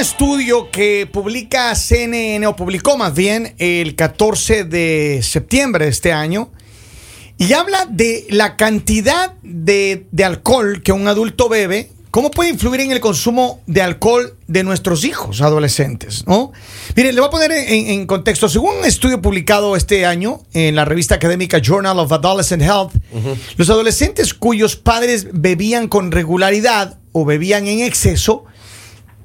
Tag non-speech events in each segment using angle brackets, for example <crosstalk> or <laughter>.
Estudio que publica CNN, o publicó más bien el 14 de septiembre de este año, y habla de la cantidad de, de alcohol que un adulto bebe, cómo puede influir en el consumo de alcohol de nuestros hijos adolescentes, ¿no? Miren, le voy a poner en, en contexto, según un estudio publicado este año en la revista académica Journal of Adolescent Health, los adolescentes cuyos padres bebían con regularidad o bebían en exceso,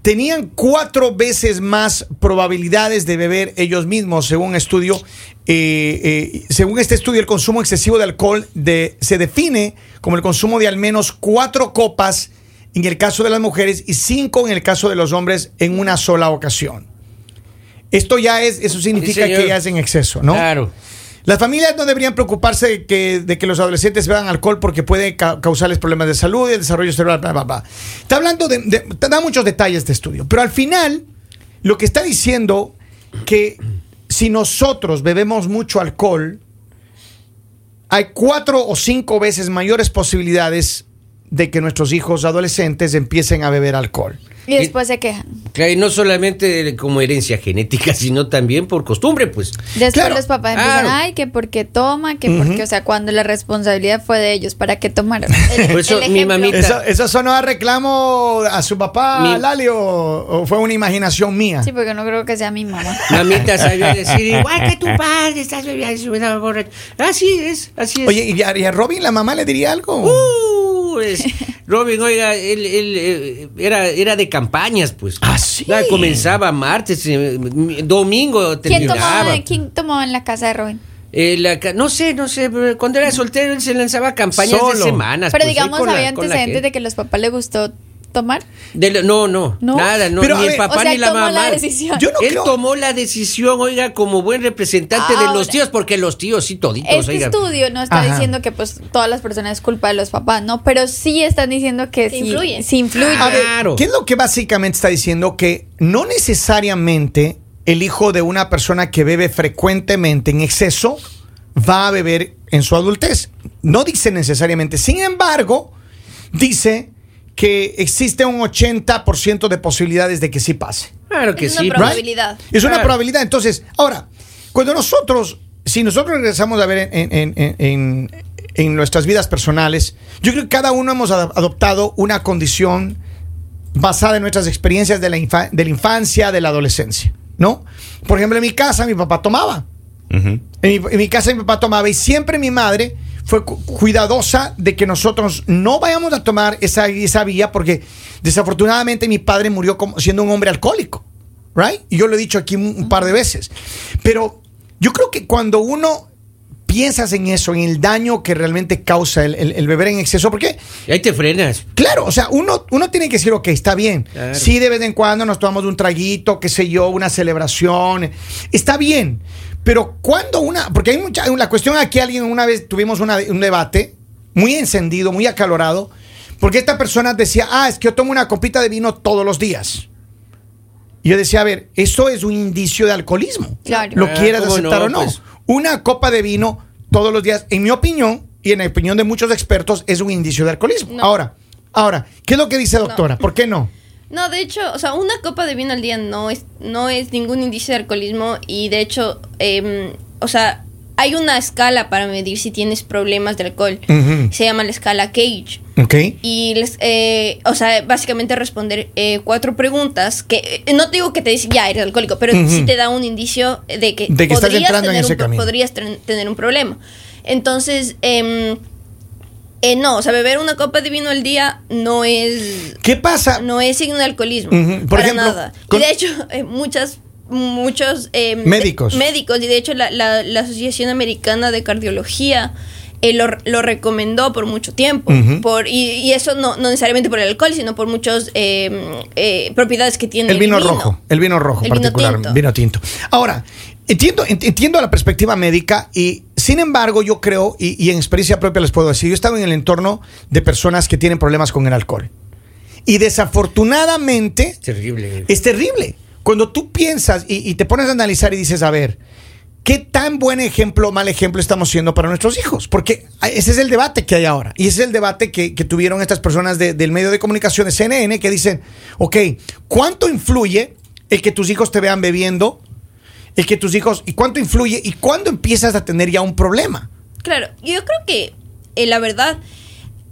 tenían cuatro veces más probabilidades de beber ellos mismos, según un estudio. eh, eh, según este estudio, el consumo excesivo de alcohol de- se define como el consumo de al menos cuatro copas en el caso de las mujeres y cinco en el caso de los hombres en una sola ocasión. Esto ya es, eso significa que ya es en exceso, ¿no? Claro. Las familias no deberían preocuparse de que, de que los adolescentes beban alcohol porque puede ca- causarles problemas de salud y el desarrollo cerebral. Bla, bla, bla. Está hablando de, de- da muchos detalles de estudio, pero al final lo que está diciendo que si nosotros bebemos mucho alcohol, hay cuatro o cinco veces mayores posibilidades de que nuestros hijos adolescentes empiecen a beber alcohol. Y después se quejan. Claro, y no solamente como herencia genética, <laughs> sino también por costumbre, pues. Después Claro. los papás empiezan, Claro. ay, que porque toma, que porque, o sea, cuando la responsabilidad fue de ellos, ¿para qué tomaron? <laughs> El- Por eso el mi ejemplo. mamita- ¿Eso, eso sonó a reclamo a su papá, Mi- Lali, o, o fue una imaginación mía? Sí, porque no creo que sea mi mamá. <laughs> Mamita sabía decir, igual que tu padre, estás bebiendo, borracho. Así es, así es. Oye, ¿y a, y a Robin la mamá le diría algo? Uh, es- <laughs> Robin, oiga, él, él, eh, era, era de campañas, pues. Ah, sí. Ya comenzaba martes, eh, domingo ¿Quién terminaba. tomaba, ¿Quién tomaba en la casa de Robin? Eh, la ca- no sé, no sé, pero cuando era soltero él se lanzaba campañas Solo. de semanas. Pero pues, digamos, había antecedentes de que a los papás les gustó tomar. De la- no, no, ¿No? nada, no, Pero, ni el papá o sea, ni la tomó mamá. la decisión. Yo no él creo- tomó la decisión, oiga, como buen representante de los tíos, porque los tíos sí toditos, Este oiga. estudio no está Ajá. diciendo que pues todas las personas es culpa de los papás, ¿no? Pero sí están diciendo que sí, influye. sí influye. A ver, Claro. ¿qué es lo que básicamente está diciendo? Que no necesariamente el hijo de una persona que bebe frecuentemente en exceso va a beber en su adultez. No dice necesariamente. Sin embargo, dice que existe un 80% de posibilidades de que sí pase. Claro que Es sí. una pues. probabilidad. Es una probabilidad. Entonces, ahora, cuando nosotros, si nosotros regresamos a ver en, en- en- en- en nuestras vidas personales, yo creo que cada uno hemos ad- adoptado una condición basada en nuestras experiencias de la, infa- de la infancia, de la adolescencia, ¿no? Por ejemplo, en mi casa mi papá tomaba. En mi, en mi casa mi papá tomaba y siempre mi madre fue cu- cuidadosa de que nosotros no vayamos a tomar esa, esa vía porque desafortunadamente mi padre murió como, siendo un hombre alcohólico, ¿right? Y yo lo he dicho aquí un, un par de veces. Pero yo creo que cuando uno piensas en eso, en el daño que realmente causa el, el- el beber en exceso, porque Y ahí te frenas. Claro, o sea, uno, uno tiene que decir, ok, está bien. Claro. Sí, de vez en cuando nos tomamos un traguito, qué sé yo, una celebración. Está bien. Pero cuando una. Porque hay mucha. La cuestión aquí, alguien una vez tuvimos una- un debate muy encendido, muy acalorado. Porque esta persona decía, ah, es que yo tomo una copita de vino todos los días. Y yo decía, a ver, eso es un indicio de alcoholismo. Claro. Lo Ah, quieras ¿cómo aceptar no? o no. Pues- Una copa de vino todos los días, en mi opinión y en la opinión de muchos expertos, es un indicio de alcoholismo. No. Ahora, ahora, ¿qué es lo que dice doctora? ¿Por qué no? No, de hecho, o sea, una copa de vino al día no es, no es ningún indicio de alcoholismo y de hecho, em, o sea, hay una escala para medir si tienes problemas de alcohol. Se llama la escala Cage. Ok. Y, les, eh, o sea, básicamente responder eh, cuatro preguntas que eh, no te digo que te dicen ya eres alcohólico, pero Ujú. sí te da un indicio de que, De que estás podrías, entrando en tener ese un, podrías tener un problema. Entonces, em, eh, no, o sea, beber una copa de vino al día no es ¿Qué pasa? no es signo de alcoholismo. Por para ejemplo, nada. con- Y de hecho, <laughs> eh, muchas muchos eh, Médicos. de- médicos y de hecho la, la- la Asociación Americana de Cardiología eh, lo, lo recomendó por mucho tiempo por y, y eso no, no necesariamente por el alcohol sino por muchas eh, eh, propiedades que tiene El vino rojo, el vino rojo El vino particular, tinto. vino tinto. Ahora, entiendo, ent- entiendo la perspectiva médica y sin embargo yo creo, y, y en experiencia propia les puedo decir, yo he estado en el entorno de personas que tienen problemas con el alcohol. Y desafortunadamente Terrible. es terrible. Cuando tú piensas y, y te pones a analizar y dices, a ver, ¿qué tan buen ejemplo o mal ejemplo estamos siendo para nuestros hijos? Porque ese es el debate que hay ahora. Y ese es el debate que, que tuvieron estas personas de- del medio de comunicación de CNN que dicen, ok, ¿cuánto influye el que tus hijos te vean bebiendo? El que tus hijos, ¿y cuánto influye? ¿Y cuándo empiezas a tener ya un problema? Claro, yo creo que eh, la verdad,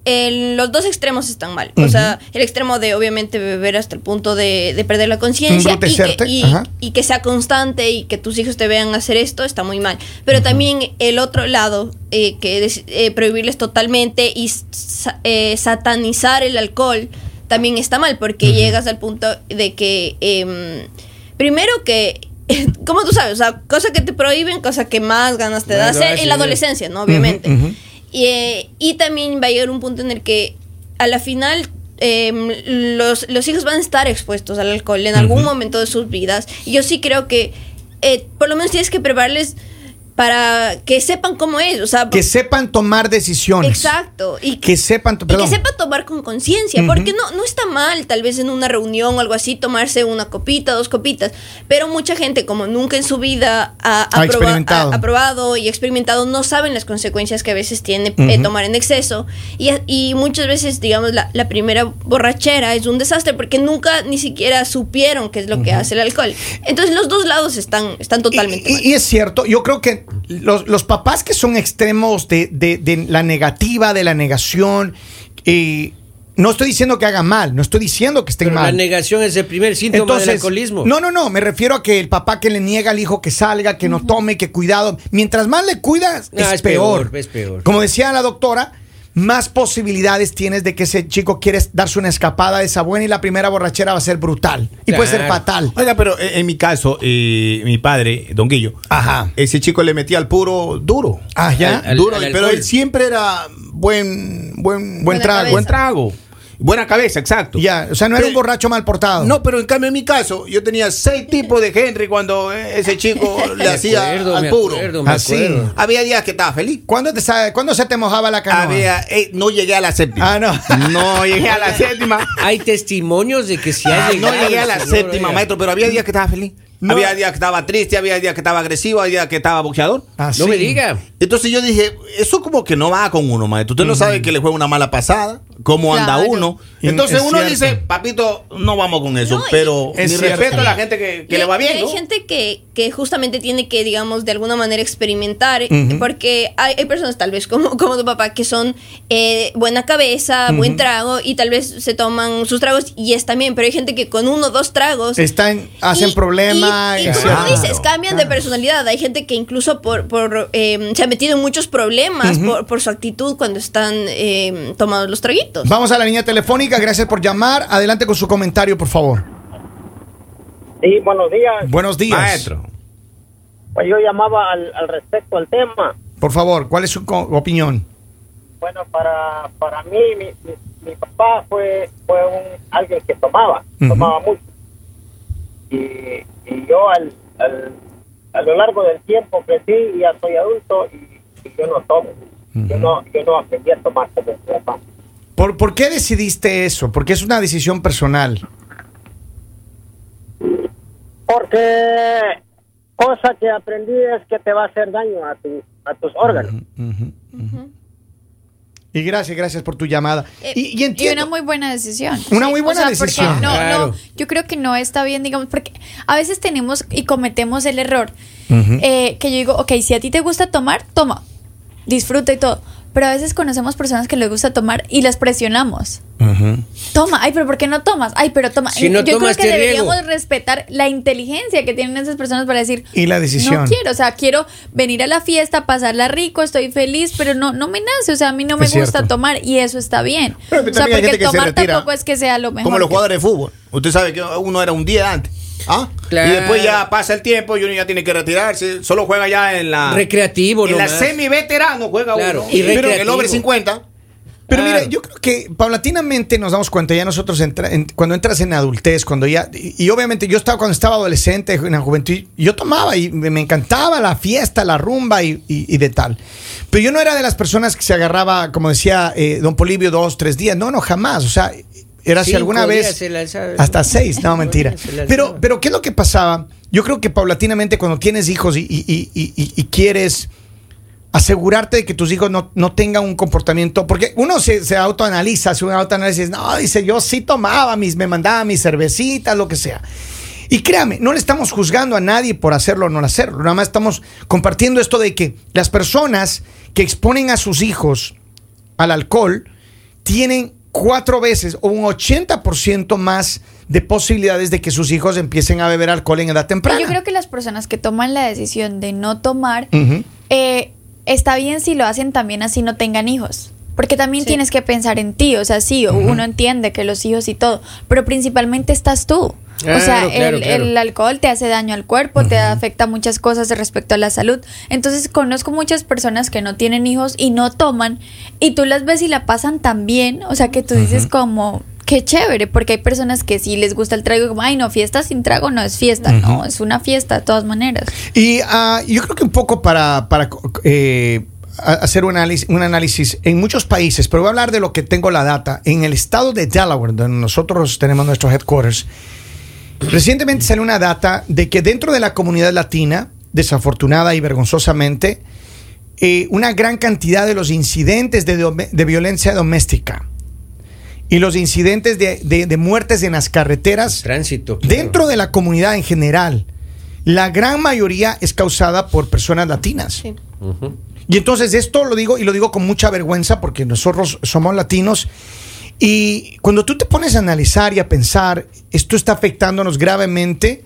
el- los dos extremos están mal. O sea, el extremo de obviamente beber hasta el punto de, de perder la conciencia y, que- y- ajá. y que sea constante y que tus hijos te vean hacer esto está muy mal. Pero también el otro lado, eh, que es eh, prohibirles totalmente y eh, satanizar el alcohol, también está mal porque llegas al punto de que, em, primero que... <laughs> Como tú sabes, o sea, cosa que te prohíben, cosa que más ganas te da hacer en la es. adolescencia, ¿no? Obviamente. Y, eh, y también va a llegar un punto en el que a la final em, los, los hijos van a estar expuestos al alcohol en algún momento de sus vidas. Y yo sí creo que eh, por lo menos tienes que prepararles para que sepan cómo es. O sea, Que sepan tomar decisiones. exacto. Y Que sepan, y que perdón. sepa tomar con conciencia, porque no, no está mal tal vez en una reunión o algo así tomarse una copita, dos copitas, pero mucha gente como nunca en su vida ha, Ha proba- ha- probado y experimentado no saben las consecuencias que a veces tiene eh, tomar en exceso y, y muchas veces digamos la, la primera borrachera es un desastre porque nunca ni siquiera supieron qué es lo que hace el alcohol. Entonces los dos lados están, están totalmente Y, mal. y- y es cierto, yo creo que los, los papás que son extremos de, de- de la negativa, de la negación, eh, no estoy diciendo que hagan mal, no estoy diciendo que estén Pero la mal. negación es el primer síntoma del alcoholismo. No, no, no, me refiero a que el papá que le niega al hijo que salga, que no tome, que cuidado, mientras más le cuidas, Ah, es, es peor. peor, es peor. Como decía la doctora, más posibilidades tienes de que ese chico quiere darse una escapada de esa buena y la primera borrachera va a ser brutal y puede ser fatal. Oiga, pero en, en mi caso, eh, mi padre, Don Guillo, Ajá. ese chico le metía al puro duro. Ah, ya. Al- al- duro, al pero él siempre era buen, buen, Buen trago. buen trago. Buena cabeza, exacto. Ya, o sea, no era un borracho mal portado. No, pero en cambio en mi caso, yo tenía seis <laughs> tipos de Henry cuando eh, ese chico le hacía acuerdo, al me puro. acuerdo, me Así. acuerdo. Había días que estaba feliz. ¿Cuándo, te ¿Cuándo se te mojaba la canoa? Había, eh, no llegué a la séptima. Ah, no. No llegué a la <laughs> séptima. Hay testimonios de que si Ah, ha no llegué a la señor, séptima, oiga. maestro, pero había días que estaba feliz. No. Había días que estaba triste, había días que estaba agresivo, había días que estaba boxeador. Ah, No me diga. Entonces yo dije, eso como que no va con uno, maestro. Usted no sabe que le juega una mala pasada, cómo anda uno. Entonces es uno cierto. dice, papito, no vamos con eso. No, pero Es mi cierto. respeto a la gente que, que Y le va bien, y ¿no? Hay gente que, que justamente tiene que, digamos, de alguna manera experimentar, porque hay, hay personas tal vez como, como tu papá que son eh, buena cabeza, buen trago, y tal vez se toman sus tragos y está bien, pero hay gente que con uno o dos tragos... Están, hacen y- problema. Y, como tú dices, cambian de personalidad. Hay gente que incluso por, por eh, se ha metido en muchos problemas por, por su actitud cuando están eh, tomados los traguitos. Vamos a la línea telefónica, gracias por llamar. Adelante con su comentario, por favor. Sí, buenos días. Buenos días. Maestro. Pues yo llamaba al, al respecto al tema. Por favor, ¿cuál es su co- opinión? Bueno, para, para mí, mi, mi, mi papá fue, fue un, alguien que tomaba, tomaba mucho. Y, y yo al, al- a lo largo del tiempo crecí y ya soy adulto y, y yo no tomo. yo, no, yo no aprendí a tomar como mi papá. ¿Por, por qué decidiste eso? Porque es una decisión personal. Porque cosa que aprendí es que te va a hacer daño a, tu, a tus órganos. Y gracias, gracias por tu llamada. Eh, y, y entiendo. una muy buena decisión. Una muy buena O sea, decisión. Porque no, Claro. no, yo creo que no está bien, digamos, porque a veces tenemos y cometemos el error eh, que yo digo, ok, si a ti te gusta tomar, toma, disfruta y todo. Pero a veces conocemos personas que les gusta tomar y las presionamos. Toma, ay, pero ¿por qué no tomas? Ay, pero toma. Si no yo creo que deberíamos riego. respetar la inteligencia que tienen esas personas para decir, Y la decisión. no quiero, o sea, quiero venir a la fiesta, pasarla rico, estoy feliz, pero no, no me nace, o sea, a mí no me Es gusta cierto. tomar y eso está bien. Pero o sea, también hay porque tomar tampoco es que sea lo mejor. Como los que- jugadores de fútbol. Usted sabe que uno era un día antes. ¿Ah? Claro. Y después ya pasa el tiempo y uno ya tiene que retirarse. Solo juega ya en la. Recreativo, En la nomás. semi veterano juega Claro, uno. y Pero el recreativo. over 50. Pero Claro. mira, yo creo que paulatinamente nos damos cuenta, ya nosotros entra- en- cuando entras en adultez, cuando ya, y, y obviamente yo estaba cuando estaba adolescente, en la juventud, yo tomaba y me, me encantaba la fiesta, la rumba y, y- y de tal. Pero yo no era de las personas que se agarraba, como decía eh, don Polibio, dos, tres días. No, no, jamás. O sea, era si alguna vez hasta seis, no <laughs> mentira. Pero, pero ¿qué es lo que pasaba? Yo creo que paulatinamente cuando tienes hijos y, y- y- y- y- y quieres asegurarte de que tus hijos no, no tengan un comportamiento, porque uno se, se autoanaliza, hace un autoanálisis, no, dice, yo sí tomaba mis, me mandaba mis cervecitas, lo que sea. Y créame, no le estamos juzgando a nadie por hacerlo o no hacerlo, nada más estamos compartiendo esto de que las personas que exponen a sus hijos al alcohol tienen cuatro veces o un 80% más de posibilidades de que sus hijos empiecen a beber alcohol en edad temprana. Yo creo que las personas que toman la decisión de no tomar, eh, está bien si lo hacen también así no tengan hijos. Porque también Sí. tienes que pensar en ti, o sea, sí, uno entiende que los hijos y todo, pero principalmente estás tú. O sea, claro, el, claro. el alcohol te hace daño al cuerpo, te afecta muchas cosas respecto a la salud. Entonces conozco muchas personas que no tienen hijos y no toman y tú las ves y la pasan tan bien, o sea, que tú dices como, qué chévere, porque hay personas que sí les gusta el trago y como, ay, no, fiesta sin trago no es fiesta, no, es una fiesta de todas maneras. Y ah, yo creo que un poco para, para eh, hacer un análisis, un análisis en muchos países, pero voy a hablar de lo que tengo la data. En el estado de Delaware, donde nosotros tenemos nuestros headquarters, recientemente salió una data de que dentro de la comunidad latina, desafortunada y vergonzosamente, eh, una gran cantidad de los incidentes de, violencia doméstica y los incidentes de, de- de muertes en las carreteras Tránsito. claro. dentro de la comunidad en general, la gran mayoría es causada por personas latinas. Sí. Y entonces esto lo digo y lo digo con mucha vergüenza porque nosotros somos latinos. Y cuando tú te pones a analizar y a pensar, esto está afectándonos gravemente,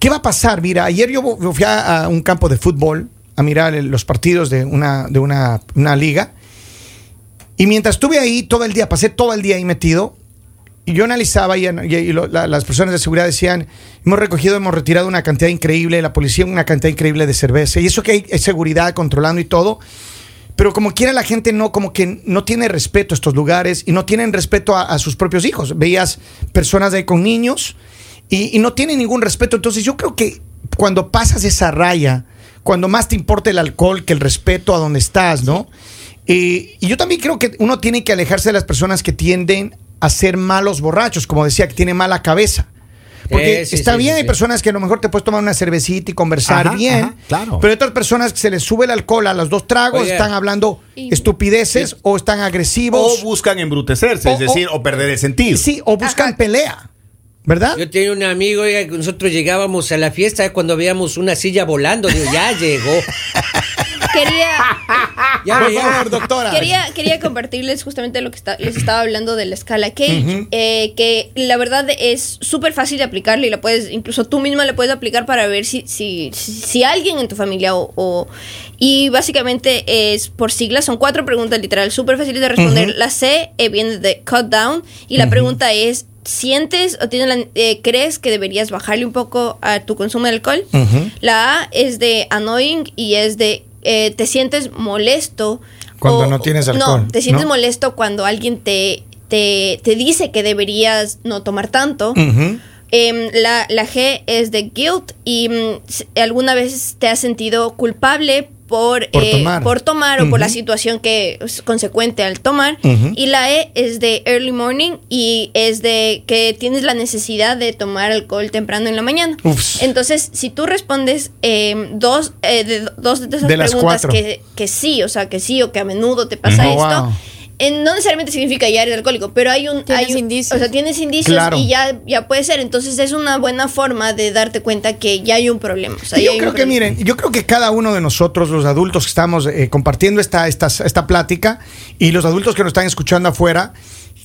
¿qué va a pasar? Mira, ayer yo fui a, un campo de fútbol a mirar los partidos de una, de una, una liga. Y mientras estuve ahí todo el día, pasé todo el día ahí metido, y yo analizaba y, las personas de seguridad decían, hemos recogido, hemos retirado una cantidad increíble, la policía una cantidad increíble de cerveza, y eso que hay, hay seguridad controlando y todo, pero como quiera la gente no, como que no tiene respeto a estos lugares y no tienen respeto a, sus propios hijos. Veías personas ahí con niños y, no tienen ningún respeto. Entonces yo creo que cuando pasas esa raya, cuando más te importa el alcohol que el respeto a donde estás, ¿no? Eh, y yo también creo que uno tiene que alejarse de las personas que tienden a ser malos borrachos, como decía, que tienen mala cabeza. Porque Eh, sí, está sí, bien, sí, hay sí. personas que a lo mejor te puedes tomar una cervecita y conversar Ajá, bien, ajá, claro. pero hay otras personas que se les sube el alcohol a los dos tragos, están hablando Y- estupideces o están agresivos. O buscan embrutecerse, es decir, o, perder el sentido. sí, o buscan Ajá. pelea, ¿verdad? Yo tenía un amigo, que nosotros llegábamos a la fiesta cuando veíamos una silla volando. Digo, ya llegó. <laughs> Quería, <laughs> Ya Por favor, doctora. quería, quería compartirles justamente lo que está- les estaba hablando de la escala Cage, eh, que la verdad es súper fácil de aplicarle y la puedes, incluso tú misma la puedes aplicar para ver si, si, si, alguien en tu familia o, o- Y básicamente es por siglas, son cuatro preguntas literal, súper fáciles de responder. La C eh, viene de cut down y la pregunta es... ¿Sientes o tienes la- eh, crees que deberías bajarle un poco a tu consumo de alcohol? La A es de annoying y es de eh, te sientes molesto. Cuando no tienes alcohol, No, te sientes ¿no? molesto cuando alguien te, te, te dice que deberías no tomar tanto. Em, la, la G es de guilt y mm, alguna vez te has sentido culpable por, Por eh, tomar. por tomar o por la situación que es consecuente al tomar. Y la E es de early morning y es de que tienes la necesidad de tomar alcohol temprano en la mañana. Entonces, si tú respondes em, dos, eh, de, dos de esas De preguntas que, que sí, o sea, que sí o que a menudo te pasa esto, Wow. Eh, no necesariamente significa ya eres alcohólico, pero hay un... Tienes hay un- indicios. O sea, tienes indicios Claro. y ya, ya puede ser. Entonces es una buena forma de darte cuenta que ya hay un problema. O sea, yo creo que, problema. miren, yo creo que cada uno de nosotros, los adultos que estamos eh, compartiendo esta, esta, esta plática y los adultos que nos están escuchando afuera,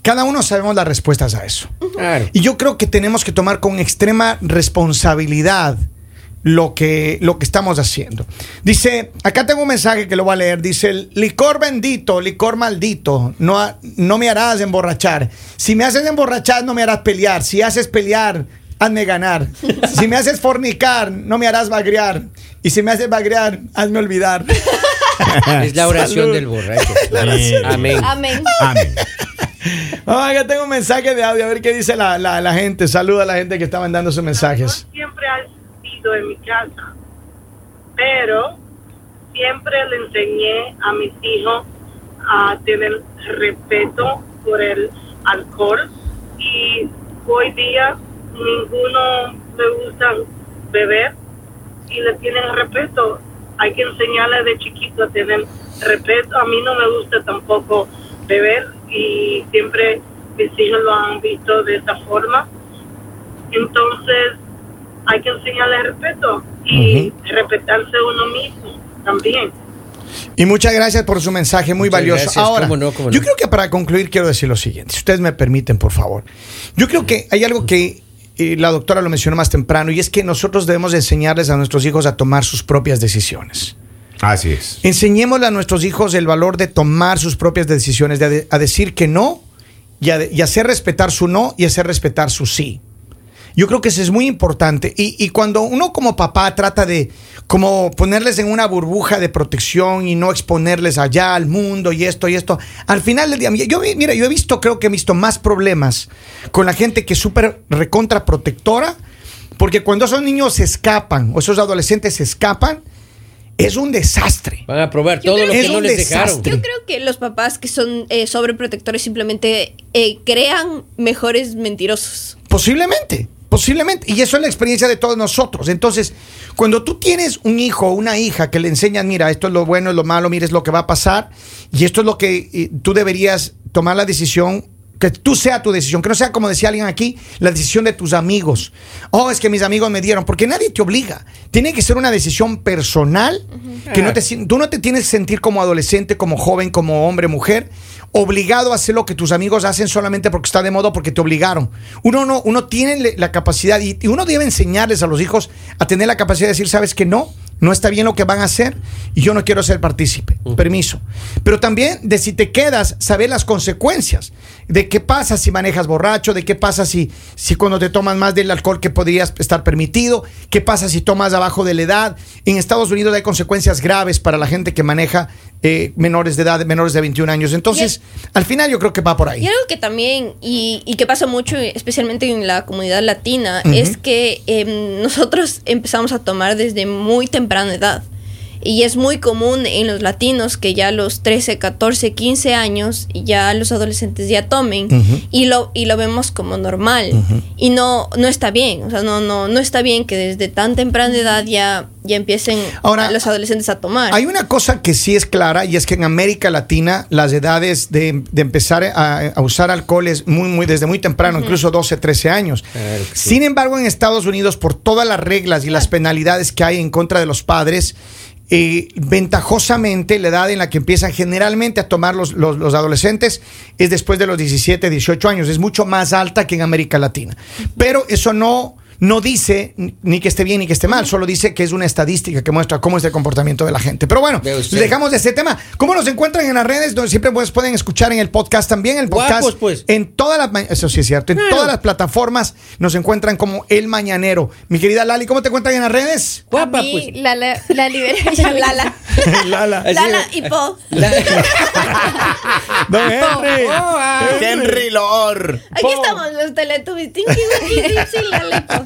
cada uno sabemos las respuestas a eso. Claro. Y yo creo que tenemos que tomar con extrema responsabilidad lo que, lo que estamos haciendo. Dice, acá tengo un mensaje que lo voy a leer. Dice, licor bendito, licor maldito, no, no me harás emborrachar. Si me haces emborrachar, no me harás pelear. Si haces pelear, hazme ganar. Si me haces fornicar, no me harás bagrear. Y si me haces bagrear, hazme olvidar. <laughs> Es la oración Salud. del borracho. <laughs> Amén. Amén. <laughs> Amén. Acá tengo un mensaje de audio, a ver qué dice la, la- la gente. Saluda a la gente que está mandando sus mensajes. Sido en mi casa, pero siempre le enseñé a mis hijos a tener respeto por el alcohol y hoy día ninguno le gusta beber y le tienen respeto. Hay que enseñarle de chiquito a tener respeto. A mí no me gusta tampoco beber y siempre mis hijos lo han visto de esa forma. Entonces hay que enseñarle respeto y respetarse uno mismo también. Y muchas gracias por su mensaje, muy Muchas valioso. gracias, Ahora, cómo no, cómo no. yo creo que para concluir quiero decir lo siguiente, si ustedes me permiten, por favor. Yo creo que hay algo que eh, la doctora lo mencionó más temprano y es que nosotros debemos de enseñarles a nuestros hijos a tomar sus propias decisiones. Así es. Enseñémosle a nuestros hijos el valor de tomar sus propias decisiones, de, de- a decir que no y, a- y hacer respetar su no y hacer respetar su sí. Yo creo que eso es muy importante. Y, y cuando uno como papá trata de como ponerles en una burbuja de protección y no exponerles allá al mundo y esto y esto, al final del día, yo vi- mira, yo he visto, creo que he visto más problemas con la gente que es súper recontra protectora, porque cuando esos niños se escapan o esos adolescentes se escapan, es un desastre. Van a probar Yo todo lo que no les dejaron. Yo creo que los papás que son eh, sobreprotectores simplemente eh, crean mejores mentirosos. Posiblemente, posiblemente. Y eso es la experiencia de todos nosotros. Entonces, cuando tú tienes un hijo o una hija que le enseñan, mira, esto es lo bueno, es lo malo, mira, es lo que va a pasar, y esto es lo que eh, tú deberías tomar la decisión. Que tú sea tu decisión, que no sea como decía alguien aquí, la decisión de tus amigos. Oh, es que mis amigos me dieron, porque nadie te obliga. Tiene que ser una decisión personal, que no te, tú no te tienes que sentir como adolescente, como joven, como hombre, mujer, obligado a hacer lo que tus amigos hacen solamente porque está de moda, porque te obligaron. Uno no, uno tiene la capacidad y, y uno debe enseñarles a los hijos a tener la capacidad de decir, sabes que no, no está bien lo que van a hacer y yo no quiero ser partícipe. Permiso. Pero también de si te quedas, saber las consecuencias. De qué pasa si manejas borracho, de qué pasa si, si cuando te tomas más del alcohol que podrías estar permitido, qué pasa si tomas abajo de la edad. En Estados Unidos hay consecuencias graves para la gente que maneja eh, menores de edad, menores de 21 años. Entonces, al final yo creo que va por ahí. Y algo que también, y, y que pasa mucho, especialmente en la comunidad latina, es que em, nosotros empezamos a tomar desde muy temprana edad. Y es muy común en los latinos que ya a los 13, 14, 15 años ya los adolescentes ya tomen y lo y lo vemos como normal y no no está bien, o sea, no no no está bien que desde tan temprana edad ya ya empiecen Ahora, los adolescentes a tomar. Hay una cosa que sí es clara y es que en América Latina las edades de, de empezar a, a usar alcohol es muy, muy, desde muy temprano, incluso 12, 13 años. Claro que sí. Sin embargo, en Estados Unidos, por todas las reglas y las penalidades que hay en contra de los padres, eh, ventajosamente la edad en la que empiezan generalmente a tomar los, los- los adolescentes es después de los 17, 18 años. Es mucho más alta que en América Latina. Pero eso no, no dice ni que esté bien ni que esté mal, solo dice que es una estadística que muestra cómo es el comportamiento de la gente. Pero bueno, dejamos de este tema. ¿Cómo nos encuentran en las redes? Donde siempre pues, pueden escuchar en el podcast también. El podcast Guapos, pues. en todas las, eso sí es cierto, en Claro. todas las plataformas nos encuentran como El Mañanero. Mi querida Lali, ¿cómo te encuentran en las redes? Guapa, A mí, pues. La, la, la liberación. Lala, Lala. <laughs> Lala y Po. <laughs> Don Henry. Oh, ah. Henry Lor. Aquí estamos los Teletubbies. Tinky, Winky, Dipsy, Lala y Po.